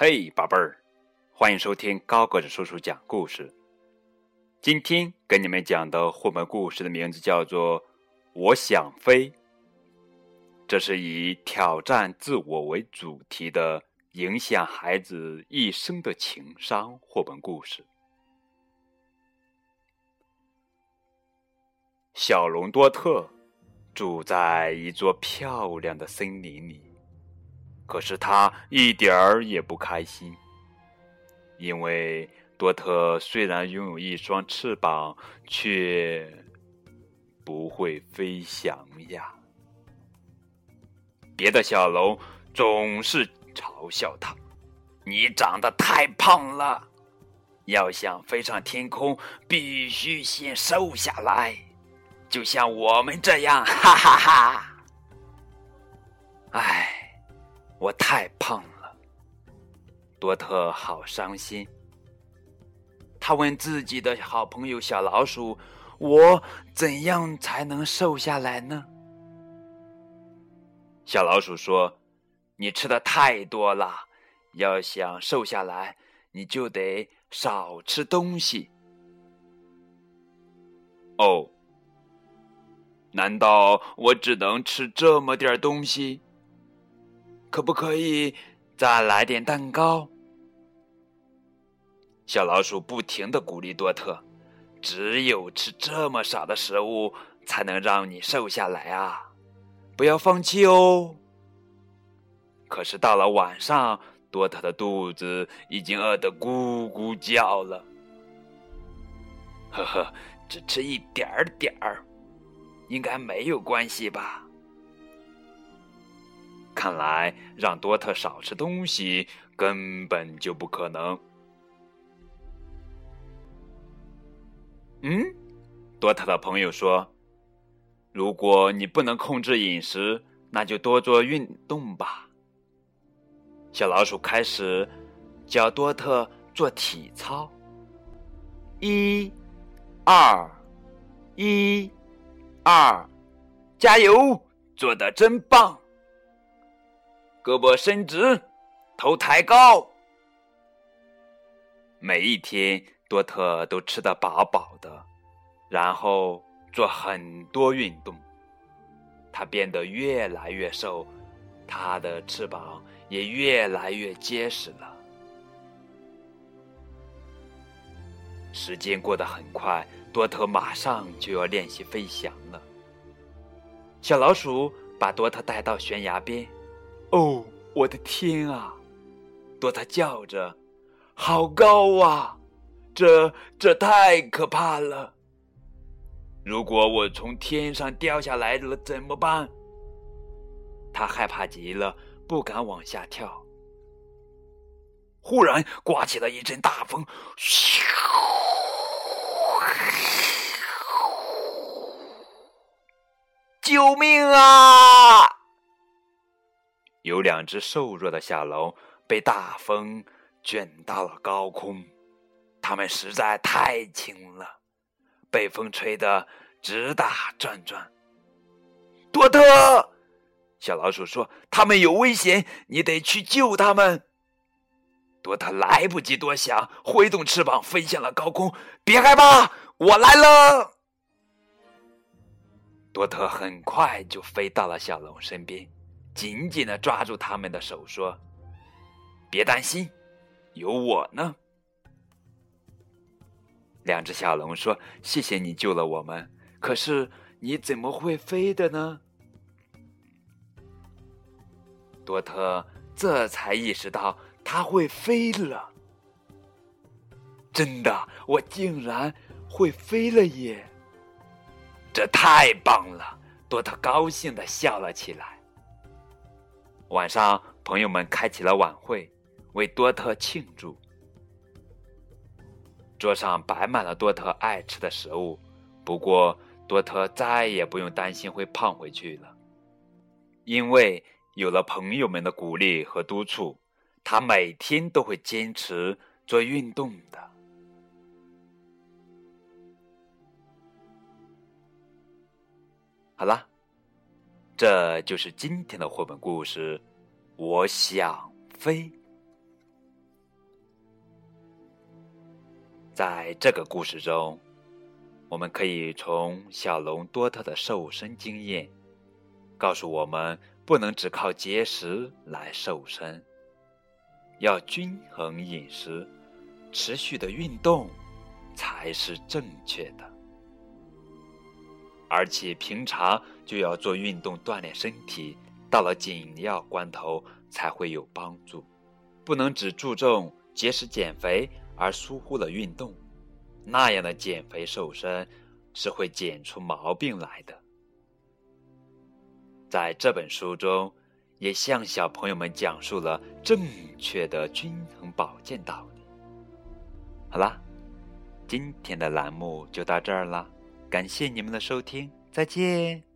嘿，宝贝儿，欢迎收听高个子叔叔讲故事。今天跟你们讲的绘本故事的名字叫做《我想飞》，这是以挑战自我为主题的，影响孩子一生的情商绘本故事。小龙多特住在一座漂亮的森林里。可是他一点儿也不开心，因为多特虽然拥有一双翅膀，却不会飞翔呀。别的小龙总是嘲笑他：“你长得太胖了，要想飞上天空，必须先瘦下来，就像我们这样。”哈哈哈！哎。我太胖了，多特好伤心。他问自己的好朋友小老鼠：“我怎样才能瘦下来呢？”小老鼠说：“你吃的太多了，要想瘦下来，你就得少吃东西。”哦，难道我只能吃这么点东西？可不可以再来点蛋糕？小老鼠不停的鼓励多特：“只有吃这么少的食物，才能让你瘦下来啊！不要放弃哦。”可是到了晚上，多特的肚子已经饿得咕咕叫了。呵呵，只吃一点儿点儿，应该没有关系吧？看来让多特少吃东西根本就不可能。嗯，多特的朋友说：“如果你不能控制饮食，那就多做运动吧。”小老鼠开始教多特做体操。一、二、一、二，加油！做的真棒！胳膊伸直，头抬高。每一天，多特都吃得饱饱的，然后做很多运动。他变得越来越瘦，他的翅膀也越来越结实了。时间过得很快，多特马上就要练习飞翔了。小老鼠把多特带到悬崖边。哦，我的天啊！多特叫着：“好高啊！这这太可怕了！如果我从天上掉下来了怎么办？”他害怕极了，不敢往下跳。忽然刮起了一阵大风，救命啊！有两只瘦弱的小龙被大风卷到了高空，它们实在太轻了，被风吹得直打转转。多特，小老鼠说：“他们有危险，你得去救他们。”多特来不及多想，挥动翅膀飞向了高空。别害怕，我来了。多特很快就飞到了小龙身边。紧紧的抓住他们的手，说：“别担心，有我呢。”两只小龙说：“谢谢你救了我们，可是你怎么会飞的呢？”多特这才意识到他会飞了。真的，我竟然会飞了耶！这太棒了！多特高兴的笑了起来。晚上，朋友们开起了晚会，为多特庆祝。桌上摆满了多特爱吃的食物，不过多特再也不用担心会胖回去了，因为有了朋友们的鼓励和督促，他每天都会坚持做运动的。好了。这就是今天的绘本故事我想飞。在这个故事中我们可以从小龙多特的瘦身经验告诉我们不能只靠节食来瘦身要均衡饮食持续的运动才是正确的。而且平常就要做运动锻炼身体，到了紧要关头才会有帮助。不能只注重节食减肥而疏忽了运动，那样的减肥瘦身是会减出毛病来的。在这本书中，也向小朋友们讲述了正确的均衡保健道理。好啦，今天的栏目就到这儿了。感谢你们的收听，再见。